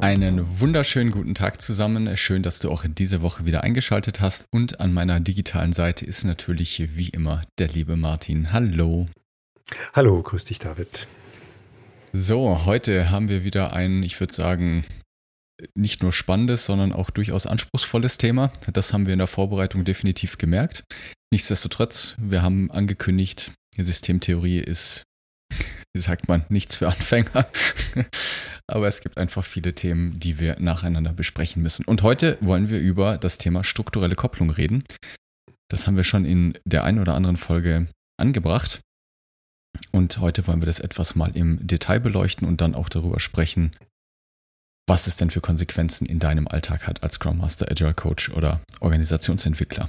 Einen wunderschönen guten Tag zusammen. Schön, dass du auch in diese Woche wieder eingeschaltet hast. Und an meiner digitalen Seite ist natürlich wie immer der liebe Martin. Hallo. Hallo, grüß dich, David. So, heute haben wir wieder ein, ich würde sagen, nicht nur spannendes, sondern auch durchaus anspruchsvolles Thema. Das haben wir in der Vorbereitung definitiv gemerkt. Nichtsdestotrotz, wir haben angekündigt, Systemtheorie ist wie sagt man, nichts für Anfänger. Aber es gibt einfach viele Themen, die wir nacheinander besprechen müssen. Und heute wollen wir über das Thema strukturelle Kopplung reden. Das haben wir schon in der einen oder anderen Folge angebracht. Und heute wollen wir das etwas mal im Detail beleuchten und dann auch darüber sprechen, was es denn für Konsequenzen in deinem Alltag hat als Scrum Master, Agile Coach oder Organisationsentwickler.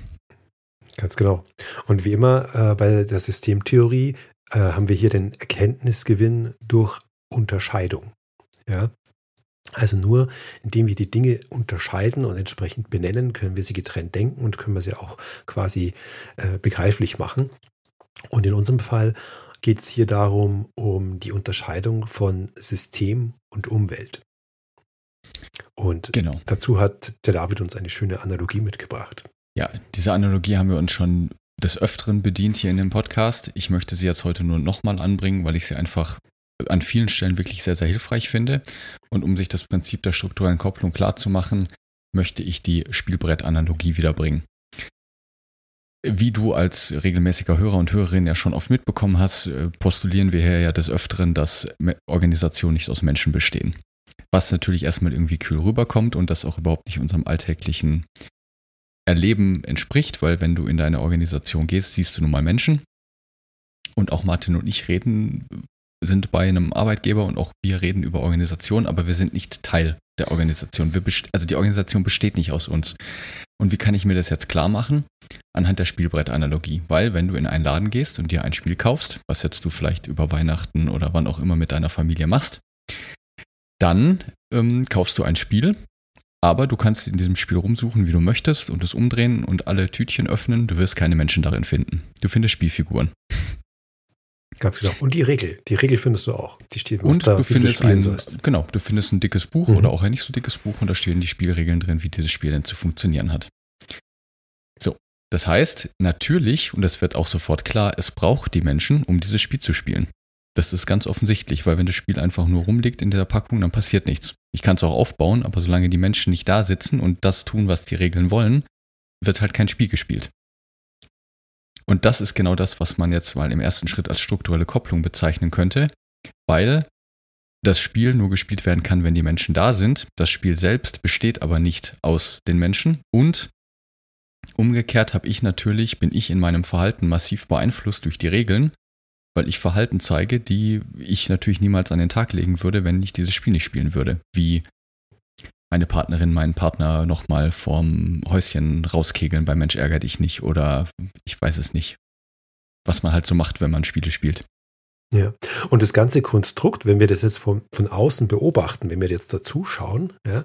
Ganz genau. Und wie immer äh, bei der Systemtheorie äh, haben wir hier den Erkenntnisgewinn durch Unterscheidung. Ja? Also nur indem wir die Dinge unterscheiden und entsprechend benennen, können wir sie getrennt denken und können wir sie auch quasi äh, begreiflich machen. Und in unserem Fall geht es hier darum, um die Unterscheidung von System und Umwelt. Und genau. dazu hat der David uns eine schöne Analogie mitgebracht. Ja, diese Analogie haben wir uns schon des Öfteren bedient hier in dem Podcast. Ich möchte sie jetzt heute nur nochmal anbringen, weil ich sie einfach an vielen Stellen wirklich sehr, sehr hilfreich finde. Und um sich das Prinzip der strukturellen Kopplung klarzumachen, möchte ich die Spielbrett-Analogie wiederbringen. Wie du als regelmäßiger Hörer und Hörerin ja schon oft mitbekommen hast, äh, postulieren wir hier ja des Öfteren, dass Organisationen nicht aus Menschen bestehen. Was natürlich erstmal irgendwie kühl rüberkommt und das auch überhaupt nicht unserem alltäglichen Erleben entspricht, weil wenn du in deine Organisation gehst, siehst du nun mal Menschen. Und auch Martin und ich reden, sind bei einem Arbeitgeber und auch wir reden über Organisation, aber wir sind nicht Teil der Organisation. Wir also die Organisation besteht nicht aus uns. Und wie kann ich mir das jetzt klar machen? Anhand der Spielbrettanalogie. Weil wenn du in einen Laden gehst und dir ein Spiel kaufst, was jetzt du vielleicht über Weihnachten oder wann auch immer mit deiner Familie machst, dann ähm, kaufst du ein Spiel aber du kannst in diesem Spiel rumsuchen, wie du möchtest und es umdrehen und alle Tütchen öffnen. Du wirst keine Menschen darin finden. Du findest Spielfiguren. Ganz genau. Und die Regel. Die Regel findest du auch. Die steht und da, du findest du ein, sollst. genau, du findest ein dickes Buch mhm. oder auch ein nicht so dickes Buch und da stehen die Spielregeln drin, wie dieses Spiel denn zu funktionieren hat. So. Das heißt, natürlich, und das wird auch sofort klar, es braucht die Menschen, um dieses Spiel zu spielen. Das ist ganz offensichtlich, weil wenn das Spiel einfach nur rumliegt in der Packung, dann passiert nichts. Ich kann es auch aufbauen, aber solange die Menschen nicht da sitzen und das tun, was die Regeln wollen, wird halt kein Spiel gespielt. Und das ist genau das, was man jetzt mal im ersten Schritt als strukturelle Kopplung bezeichnen könnte, weil das Spiel nur gespielt werden kann, wenn die Menschen da sind. Das Spiel selbst besteht aber nicht aus den Menschen und umgekehrt habe ich natürlich, bin ich in meinem Verhalten massiv beeinflusst durch die Regeln weil ich Verhalten zeige, die ich natürlich niemals an den Tag legen würde, wenn ich dieses Spiel nicht spielen würde. Wie meine Partnerin, meinen Partner nochmal vorm Häuschen rauskegeln bei Mensch ärger dich nicht oder ich weiß es nicht. Was man halt so macht, wenn man Spiele spielt. Ja, und das ganze Konstrukt, wenn wir das jetzt von, von außen beobachten, wenn wir jetzt dazuschauen, ja,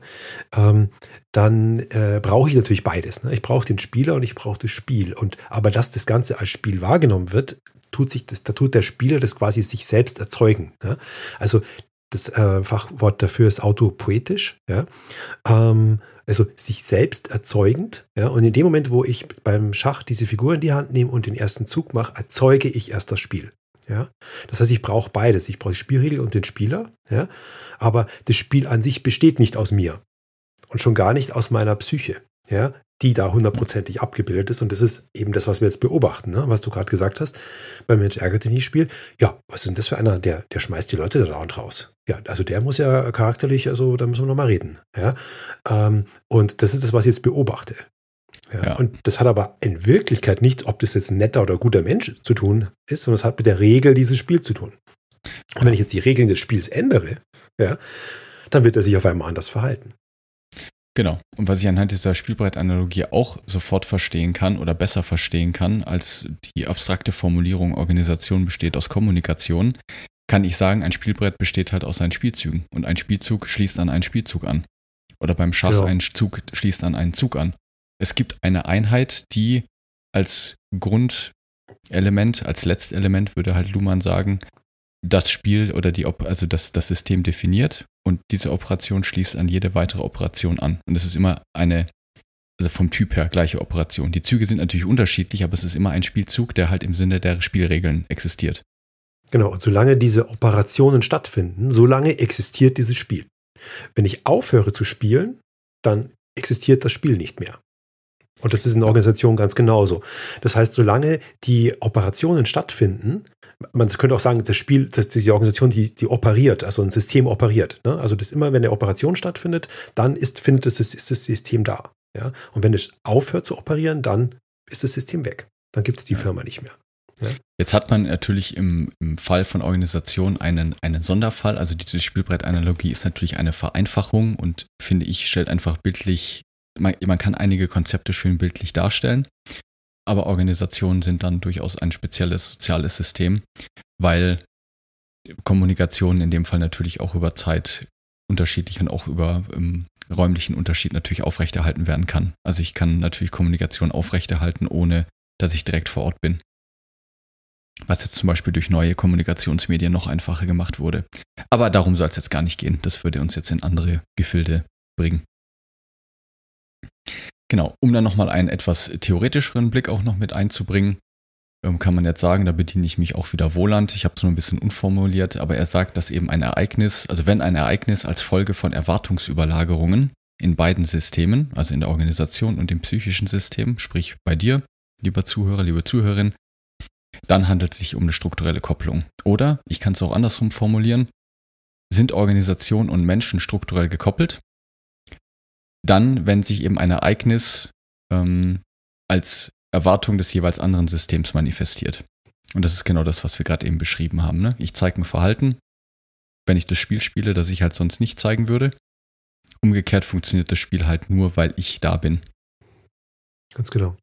ähm, dann äh, brauche ich natürlich beides. Ne? Ich brauche den Spieler und ich brauche das Spiel. Und aber dass das Ganze als Spiel wahrgenommen wird, tut sich das, da tut der Spieler das quasi sich selbst erzeugen. Ja? Also das äh, Fachwort dafür ist autopoetisch. Ja? Ähm, also sich selbst erzeugend. Ja? Und in dem Moment, wo ich beim Schach diese Figur in die Hand nehme und den ersten Zug mache, erzeuge ich erst das Spiel. Ja? Das heißt, ich brauche beides. Ich brauche die Spielregel und den Spieler. Ja? Aber das Spiel an sich besteht nicht aus mir. Und schon gar nicht aus meiner Psyche. Ja? Die da hundertprozentig abgebildet ist. Und das ist eben das, was wir jetzt beobachten, ne? was du gerade gesagt hast. Beim Mensch ärgert dich nicht Spiel. Ja, was ist denn das für einer? Der, der schmeißt die Leute da dauernd raus. Ja, also der muss ja charakterlich, also da müssen wir nochmal reden. Ja? Ähm, und das ist das, was ich jetzt beobachte. Ja, ja. Und das hat aber in Wirklichkeit nichts, ob das jetzt ein netter oder guter Mensch zu tun ist, sondern es hat mit der Regel dieses Spiels zu tun. Und wenn ich jetzt die Regeln des Spiels ändere, ja, dann wird er sich auf einmal anders verhalten. Genau. Und was ich anhand dieser Spielbrettanalogie auch sofort verstehen kann oder besser verstehen kann als die abstrakte Formulierung Organisation besteht aus Kommunikation, kann ich sagen, ein Spielbrett besteht halt aus seinen Spielzügen und ein Spielzug schließt an einen Spielzug an. Oder beim Schach genau. ein Zug schließt an einen Zug an. Es gibt eine Einheit, die als Grundelement, als Letztelement würde halt Luhmann sagen, das Spiel oder die, also das, das System definiert und diese Operation schließt an jede weitere Operation an. Und es ist immer eine, also vom Typ her gleiche Operation. Die Züge sind natürlich unterschiedlich, aber es ist immer ein Spielzug, der halt im Sinne der Spielregeln existiert. Genau, und solange diese Operationen stattfinden, solange existiert dieses Spiel. Wenn ich aufhöre zu spielen, dann existiert das Spiel nicht mehr. Und das ist in der Organisation ganz genauso. Das heißt, solange die Operationen stattfinden, man könnte auch sagen, das Spiel, dass diese Organisation, die, die operiert, also ein System operiert. Ne? Also das immer, wenn eine Operation stattfindet, dann ist, findet das, ist das System da. Ja? Und wenn es aufhört zu operieren, dann ist das System weg. Dann gibt es die ja. Firma nicht mehr. Ja? Jetzt hat man natürlich im, im Fall von Organisationen einen, einen Sonderfall. Also diese Spielbrettanalogie ist natürlich eine Vereinfachung und finde ich, stellt einfach bildlich, man, man kann einige Konzepte schön bildlich darstellen. Aber Organisationen sind dann durchaus ein spezielles soziales System, weil Kommunikation in dem Fall natürlich auch über Zeit unterschiedlich und auch über ähm, räumlichen Unterschied natürlich aufrechterhalten werden kann. Also ich kann natürlich Kommunikation aufrechterhalten, ohne dass ich direkt vor Ort bin. Was jetzt zum Beispiel durch neue Kommunikationsmedien noch einfacher gemacht wurde. Aber darum soll es jetzt gar nicht gehen. Das würde uns jetzt in andere Gefilde bringen. Genau, um dann nochmal einen etwas theoretischeren Blick auch noch mit einzubringen, ähm, kann man jetzt sagen, da bediene ich mich auch wieder Wohland. Ich habe es nur ein bisschen unformuliert, aber er sagt, dass eben ein Ereignis, also wenn ein Ereignis als Folge von Erwartungsüberlagerungen in beiden Systemen, also in der Organisation und dem psychischen System, sprich bei dir, lieber Zuhörer, liebe Zuhörerin, dann handelt es sich um eine strukturelle Kopplung. Oder, ich kann es auch andersrum formulieren, sind Organisation und Menschen strukturell gekoppelt, dann, wenn sich eben ein Ereignis ähm, als Erwartung des jeweils anderen Systems manifestiert. Und das ist genau das, was wir gerade eben beschrieben haben. Ne? Ich zeige ein Verhalten, wenn ich das Spiel spiele, das ich halt sonst nicht zeigen würde. Umgekehrt funktioniert das Spiel halt nur, weil ich da bin. Ganz genau.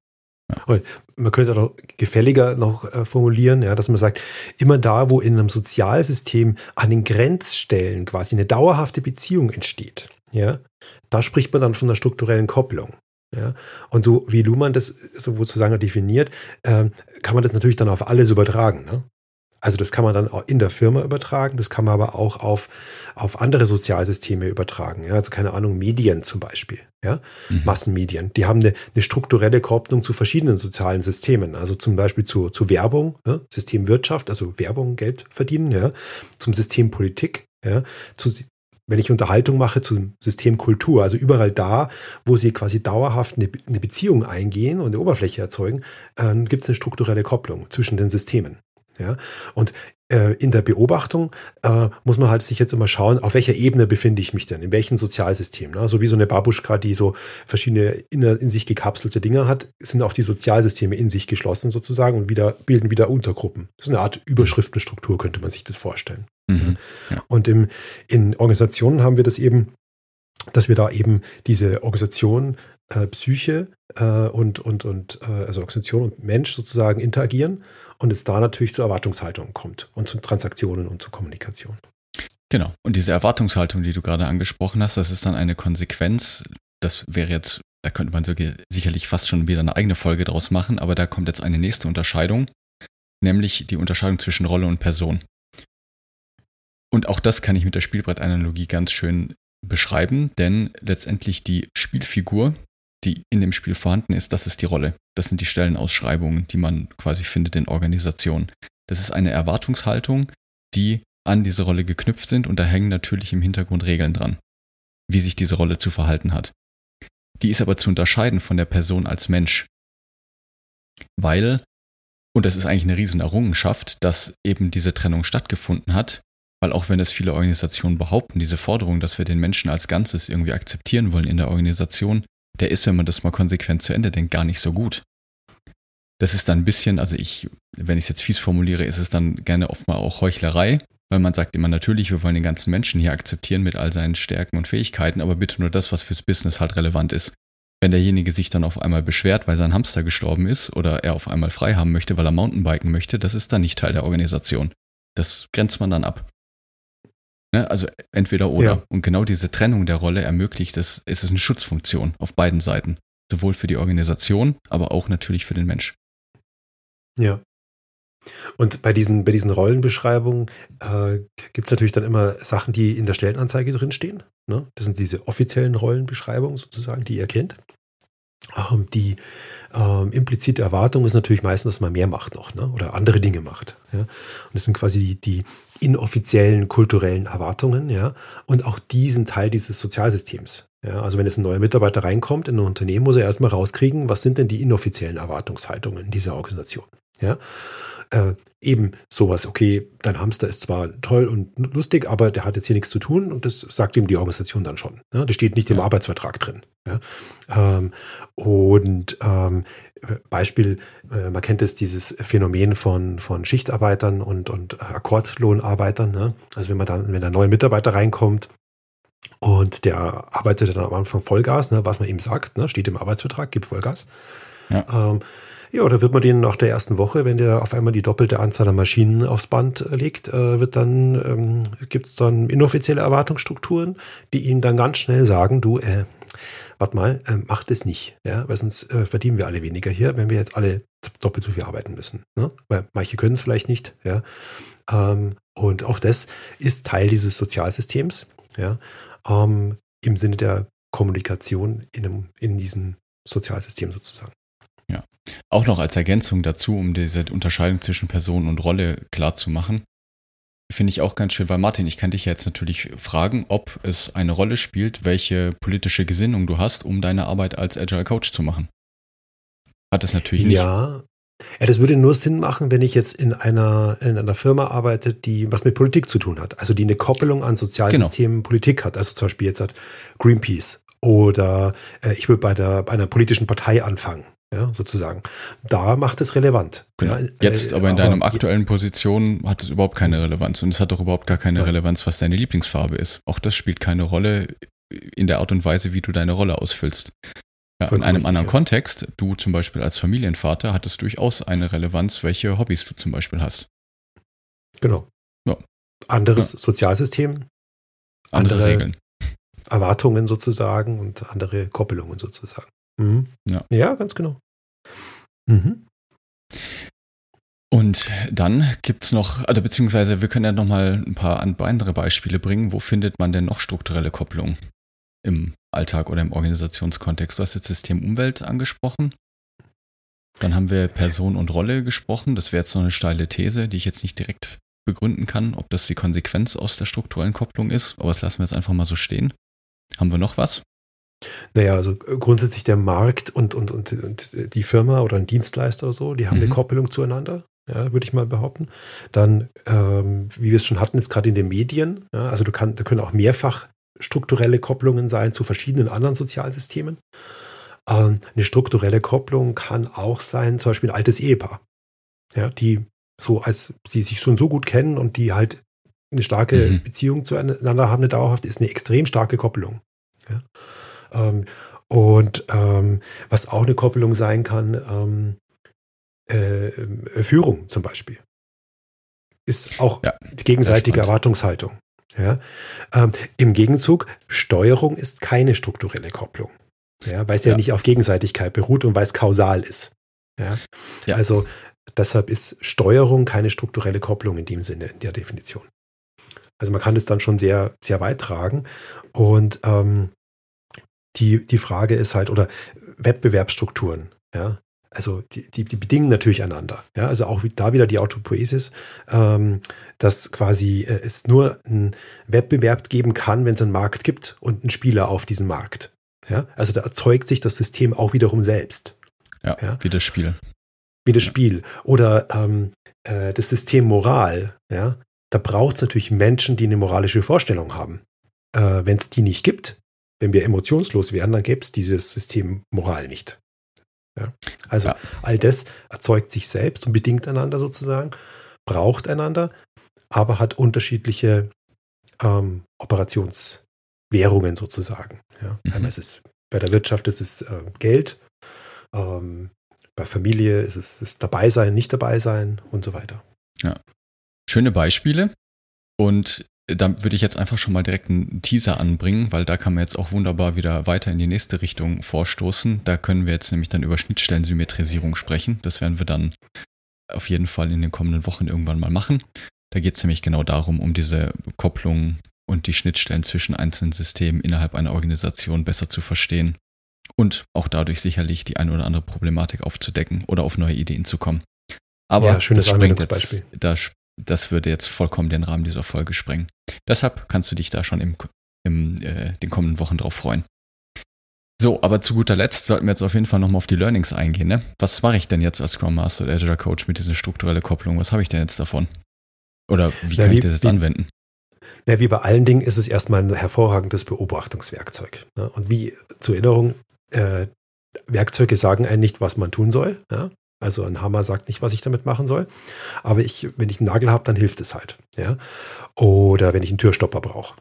Ja. man könnte es auch gefälliger noch äh, formulieren, ja, dass man sagt, immer da, wo in einem Sozialsystem an den Grenzstellen quasi eine dauerhafte Beziehung entsteht, ja, da spricht man dann von einer strukturellen Kopplung. Ja, und so wie Luhmann das sozusagen definiert, äh, kann man das natürlich dann auf alles übertragen. Ne? Also das kann man dann auch in der Firma übertragen, das kann man aber auch auf, auf andere Sozialsysteme übertragen. Ja? Also keine Ahnung, Medien zum Beispiel, ja? Mhm. Massenmedien. Die haben eine, eine, strukturelle Kopplung zu verschiedenen sozialen Systemen. Also zum Beispiel zu, zu Werbung, ja? System Wirtschaft, also Werbung, Geld verdienen, ja? zum System Politik, ja? zu, wenn ich Unterhaltung mache zum System Kultur, also überall da, wo sie quasi dauerhaft eine, Beziehung eingehen und eine Oberfläche erzeugen, äh, gibt es eine strukturelle Kopplung zwischen den Systemen. Ja? Und äh, in der Beobachtung äh, muss man halt sich jetzt immer schauen, auf welcher Ebene befinde ich mich denn, in welchem Sozialsystem. Ne? So wie so eine Babuschka, die so verschiedene in, in, sich gekapselte Dinge hat, sind auch die Sozialsysteme in sich geschlossen sozusagen und wieder, bilden wieder Untergruppen. Das ist eine Art Überschriftenstruktur, könnte man sich das vorstellen. Mhm, ja. Und im, in Organisationen haben wir das eben, dass wir da eben diese Organisation, äh, Psyche äh, und, und, und äh, also Organisation und Mensch sozusagen interagieren und es da natürlich zu Erwartungshaltungen kommt und zu Transaktionen und zu Kommunikation. Genau. Und diese Erwartungshaltung, die du gerade angesprochen hast, das ist dann eine Konsequenz. Das wäre jetzt, da könnte man sicherlich fast schon wieder eine eigene Folge draus machen, aber da kommt jetzt eine nächste Unterscheidung, nämlich die Unterscheidung zwischen Rolle und Person. Und auch das kann ich mit der Spielbrettanalogie ganz schön beschreiben, denn letztendlich die Spielfigur, die in dem Spiel vorhanden ist, das ist die Rolle. Das sind die Stellenausschreibungen, die man quasi findet in Organisationen. Das ist eine Erwartungshaltung, die an diese Rolle geknüpft sind und da hängen natürlich im Hintergrund Regeln dran, wie sich diese Rolle zu verhalten hat. Die ist aber zu unterscheiden von der Person als Mensch. Weil, und das ist eigentlich eine riesen Errungenschaft, dass eben diese Trennung stattgefunden hat, weil auch wenn es viele Organisationen behaupten, diese Forderung, dass wir den Menschen als Ganzes irgendwie akzeptieren wollen in der Organisation, der ist, wenn man das mal konsequent zu Ende denkt, gar nicht so gut. Das ist dann ein bisschen, also ich, wenn ich es jetzt fies formuliere, ist es dann gerne oft mal auch Heuchlerei, weil man sagt immer natürlich, wir wollen den ganzen Menschen hier akzeptieren mit all seinen Stärken und Fähigkeiten, aber bitte nur das, was fürs Business halt relevant ist. Wenn derjenige sich dann auf einmal beschwert, weil sein Hamster gestorben ist oder er auf einmal frei haben möchte, weil er Mountainbiken möchte, das ist dann nicht Teil der Organisation. Das grenzt man dann ab. Ne? Also entweder oder. Ja. Und genau diese Trennung der Rolle ermöglicht es, es ist eine Schutzfunktion auf beiden Seiten. Sowohl für die Organisation, aber auch natürlich für den Mensch. Ja. Und bei diesen, bei diesen Rollenbeschreibungen äh, gibt es natürlich dann immer Sachen, die in der Stellenanzeige drinstehen. Ne? Das sind diese offiziellen Rollenbeschreibungen sozusagen, die ihr kennt. Ähm, die ähm, implizite Erwartung ist natürlich meistens, dass man mehr macht noch ne? oder andere Dinge macht. Ja? Und das sind quasi die, die inoffiziellen kulturellen Erwartungen. Ja? Und auch die sind Teil dieses Sozialsystems. Ja? Also wenn jetzt ein neuer Mitarbeiter reinkommt in ein Unternehmen, muss er erstmal rauskriegen, was sind denn die inoffiziellen Erwartungshaltungen dieser Organisation. Ja? äh, eben sowas, okay, dein Hamster ist zwar toll und lustig, aber der hat jetzt hier nichts zu tun und das sagt ihm die Organisation dann schon. Ja? Das steht nicht im Arbeitsvertrag drin. Ja? Ähm, und ähm, Beispiel, äh, man kennt es, dieses Phänomen von, von Schichtarbeitern und, und Akkordlohnarbeitern. Ne? Also wenn man dann, wenn ein neuer Mitarbeiter reinkommt, und der arbeitet dann am Anfang Vollgas, ne, was man ihm sagt, ne, steht im Arbeitsvertrag, gibt Vollgas. Ja. Ähm, ja, da wird man den nach der ersten Woche, wenn der auf einmal die doppelte Anzahl an Maschinen aufs Band legt, äh, wird dann, ähm, gibt es dann inoffizielle Erwartungsstrukturen, die ihnen dann ganz schnell sagen, du, äh, warte mal, äh, mach das nicht, ja, weil sonst äh, verdienen wir alle weniger hier, wenn wir jetzt alle doppelt so viel arbeiten müssen. Ne? Weil manche können es vielleicht nicht, ja. Ähm, und auch das ist Teil dieses Sozialsystems, ja, ähm, im Sinne der Kommunikation in, einem, in diesem Sozialsystem sozusagen. Ja. Auch noch als Ergänzung dazu, um diese Unterscheidung zwischen Person und Rolle klar zu machen, finde ich auch ganz schön, weil Martin, ich kann dich jetzt natürlich fragen, ob es eine Rolle spielt, welche politische Gesinnung du hast, um deine Arbeit als Agile Coach zu machen. Hat es natürlich nicht. Ja. Ja, das würde nur Sinn machen, wenn ich jetzt in einer, in einer Firma arbeite, die was mit Politik zu tun hat. Also die eine Koppelung an Sozialsystemen genau. Politik hat. Also zum Beispiel jetzt hat Greenpeace oder äh, ich würde bei, der, bei einer politischen Partei anfangen ja, sozusagen. Da macht es relevant. Genau. Ja, Jetzt äh, aber in deiner aktuellen Position hat es überhaupt keine Relevanz und es hat doch überhaupt gar keine ja. Relevanz, was deine Lieblingsfarbe ist. Auch das spielt keine Rolle in der Art und Weise, wie du deine Rolle ausfüllst. Ja, in einem anderen Kontext, du zum Beispiel als Familienvater, hat es durchaus eine Relevanz, welche Hobbys du zum Beispiel hast. Genau. Ja. Anderes Sozialsystem, andere, andere Regeln. Erwartungen sozusagen und andere Koppelungen sozusagen. Mhm. Ja. ja, ganz genau. Mhm. Und dann gibt es noch, also beziehungsweise wir können ja nochmal ein paar andere Beispiele bringen. Wo findet man denn noch strukturelle Kopplung im Alltag oder im Organisationskontext? Du hast jetzt System Umwelt angesprochen. Dann haben wir Person und Rolle gesprochen. Das wäre jetzt noch eine steile These, die ich jetzt nicht direkt begründen kann, ob das die Konsequenz aus der strukturellen Kopplung ist. Aber das lassen wir jetzt einfach mal so stehen. Haben wir noch was? Naja, also äh, grundsätzlich der Markt und, und, und, und die Firma oder ein Dienstleister oder so, die haben mhm. eine Koppelung zueinander, ja, würde ich mal behaupten. Dann, ähm, wie wir es schon hatten, jetzt gerade in den Medien, ja, also du kann, da können auch mehrfach strukturelle Kopplungen sein zu verschiedenen anderen Sozialsystemen. Ähm, eine strukturelle Kopplung kann auch sein, zum Beispiel ein altes Ehepaar, ja, die so als sie sich schon so gut kennen und die halt eine starke mhm. Beziehung zueinander haben, eine dauerhaft, ist eine extrem starke Koppelung. Ja. Ähm, und ähm, was auch eine Koppelung sein kann, ähm, äh, Führung zum Beispiel. Ist auch ja, gegenseitige Erwartungshaltung. Ja? Ähm, Im Gegenzug, Steuerung ist keine strukturelle Kopplung. Ja, weil es ja. ja nicht auf Gegenseitigkeit beruht und weil es kausal ist. Ja? ja? Also deshalb ist Steuerung keine strukturelle Kopplung in dem Sinne, in der Definition. Also man kann es dann schon sehr, sehr weit tragen. Und ähm, die, die Frage ist halt, oder Wettbewerbsstrukturen, ja. Also die, die, die bedingen natürlich einander. Ja, also auch da wieder die Autopoesis, ähm, dass quasi äh, es nur einen Wettbewerb geben kann, wenn es einen Markt gibt und einen Spieler auf diesem Markt. Ja, also da erzeugt sich das System auch wiederum selbst. Ja, ja? wie das Spiel. Wie das Spiel. Oder ähm, äh, das System Moral, ja, da braucht es natürlich Menschen, die eine moralische Vorstellung haben. Äh, wenn es die nicht gibt, Wenn wir emotionslos wären, dann gäbe es dieses System Moral nicht. Ja? Also ja. all das erzeugt sich selbst und bedingt einander sozusagen, braucht einander, aber hat unterschiedliche ähm, Operationswährungen sozusagen. Ja? Mhm. Einmal ist es bei der Wirtschaft ist es äh, Geld, ähm, bei Familie ist es ist dabei sein, nicht dabei sein und so weiter. Ja. Schöne Beispiele. Und da würde ich jetzt einfach schon mal direkt einen Teaser anbringen, weil da kann man jetzt auch wunderbar wieder weiter in die nächste Richtung vorstoßen. Da können wir jetzt nämlich dann über Schnittstellensymmetrisierung sprechen. Das werden wir dann auf jeden Fall in den kommenden Wochen irgendwann mal machen. Da geht es nämlich genau darum, um diese Kopplung und die Schnittstellen zwischen einzelnen Systemen innerhalb einer Organisation besser zu verstehen und auch dadurch sicherlich die eine oder andere Problematik aufzudecken oder auf neue Ideen zu kommen. Aber ja, schönes das jetzt, das, das würde jetzt vollkommen den Rahmen dieser Folge sprengen. Deshalb kannst du dich da schon im, im äh, den kommenden Wochen drauf freuen. So, aber zu guter Letzt sollten wir jetzt auf jeden Fall nochmal auf die Learnings eingehen. Ne? Was mache ich denn jetzt als Scrum Master oder Agile Coach mit dieser strukturellen Kopplung? Was habe ich denn jetzt davon? Oder wie ja, kann wie, ich das jetzt wie, anwenden? Ja, wie bei allen Dingen ist es erstmal ein hervorragendes Beobachtungswerkzeug. Ne? Und wie zur Erinnerung, äh, Werkzeuge sagen einem nicht, was man tun soll. Ja? Also ein Hammer sagt nicht, was ich damit machen soll. Aber ich, wenn ich einen Nagel habe, dann hilft es halt. Ja? Oder wenn ich einen Türstopper brauche.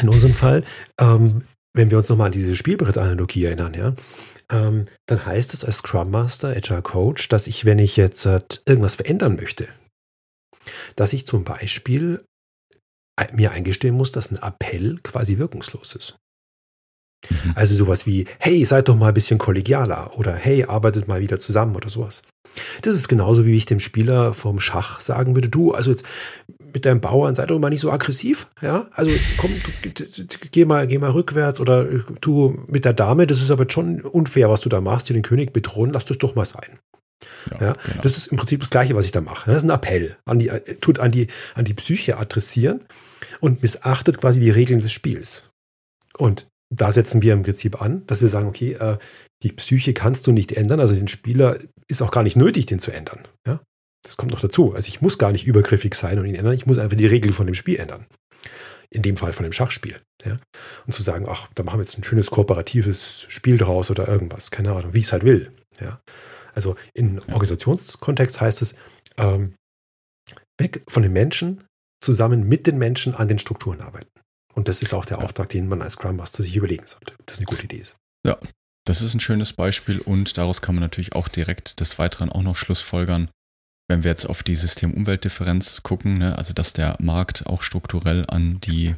In unserem Fall, ähm, wenn wir uns nochmal an diese Spielbrettanalogie erinnern, ja, ähm, dann heißt es als Scrum Master, Agile Coach, dass ich, wenn ich jetzt äh, irgendwas verändern möchte, dass ich zum Beispiel mir eingestehen muss, dass ein Appell quasi wirkungslos ist. Mhm. Also sowas wie, hey, seid doch mal ein bisschen kollegialer oder hey, arbeitet mal wieder zusammen oder sowas. Das ist genauso, wie ich dem Spieler vom Schach sagen würde, du, also jetzt mit deinem Bauern sei doch mal nicht so aggressiv, ja, also jetzt komm, du, geh mal, geh mal rückwärts oder du mit der Dame, das ist aber schon unfair, was du da machst, dir den König bedrohen, lass das doch mal sein. Ja, ja genau. Das ist im Prinzip das Gleiche, was ich da mache. Das ist ein Appell, an die, tut an die, an die Psyche adressieren und missachtet quasi die Regeln des Spiels. Und da setzen wir im Prinzip an, dass wir sagen, okay, äh, die Psyche kannst du nicht ändern, also den Spieler ist auch gar nicht nötig, den zu ändern. Ja? Das kommt noch dazu. Also ich muss gar nicht übergriffig sein und ihn ändern, ich muss einfach die Regeln von dem Spiel ändern. In dem Fall von dem Schachspiel. Ja? Und zu sagen, ach, da machen wir jetzt ein schönes kooperatives Spiel draus oder irgendwas, keine Ahnung, wie ich es halt will. Ja? Also in Organisationskontext heißt es, ähm, weg von den Menschen, zusammen mit den Menschen an den Strukturen arbeiten. Und das ist auch der Auftrag, den man als Scrum Master sich überlegen sollte, ob das eine gute Idee ist. Ja, das ist ein schönes Beispiel und daraus kann man natürlich auch direkt des Weiteren auch noch Schlussfolgern, wenn wir jetzt auf die System-Umwelt-Differenz gucken, ne, also dass der Markt auch strukturell an die,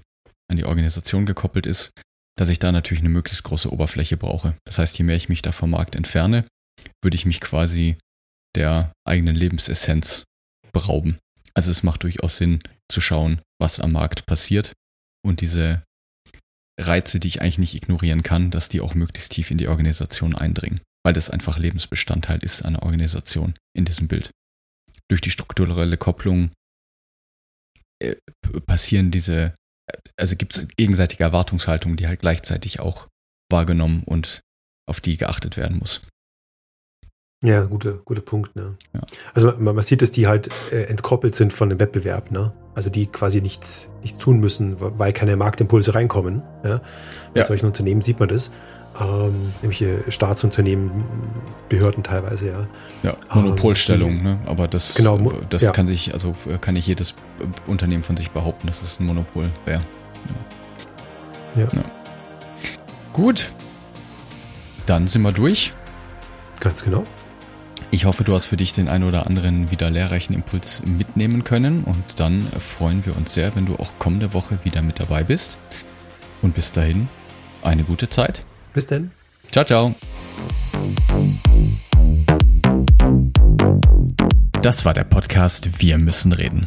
an die Organisation gekoppelt ist, dass ich da natürlich eine möglichst große Oberfläche brauche. Das heißt, je mehr ich mich da vom Markt entferne, würde ich mich quasi der eigenen Lebensessenz berauben. Also es macht durchaus Sinn zu schauen, was am Markt passiert und diese Reize, die ich eigentlich nicht ignorieren kann, dass die auch möglichst tief in die Organisation eindringen, weil das einfach Lebensbestandteil ist einer Organisation in diesem Bild. Durch die strukturelle Kopplung äh, passieren diese, also gibt es gegenseitige Erwartungshaltungen, die halt gleichzeitig auch wahrgenommen und auf die geachtet werden muss. Ja, guter gute Punkt. Ne? Ja. Also man, man, sieht, dass die halt äh, entkoppelt sind von dem Wettbewerb. Ne? Also die quasi nichts, nichts tun müssen, weil keine Marktimpulse reinkommen. Ja? Bei ja. solchen Unternehmen sieht man das. Ähm, nämlich Staatsunternehmen, Behörden teilweise, ja. Ja, Monopolstellung, ähm, die, ne? Aber das, genau, das ja. kann sich, also kann nicht jedes Unternehmen von sich behaupten, dass es ein Monopol wäre. Ja. ja. Gut. Dann sind wir durch. Ganz genau. Ich hoffe, du hast für dich den einen oder anderen wieder lehrreichen Impuls mitnehmen können und dann freuen wir uns sehr, wenn du auch kommende Woche wieder mit dabei bist. Und bis dahin, eine gute Zeit. Bis denn. Ciao, ciao. Das war der Podcast Wir müssen reden.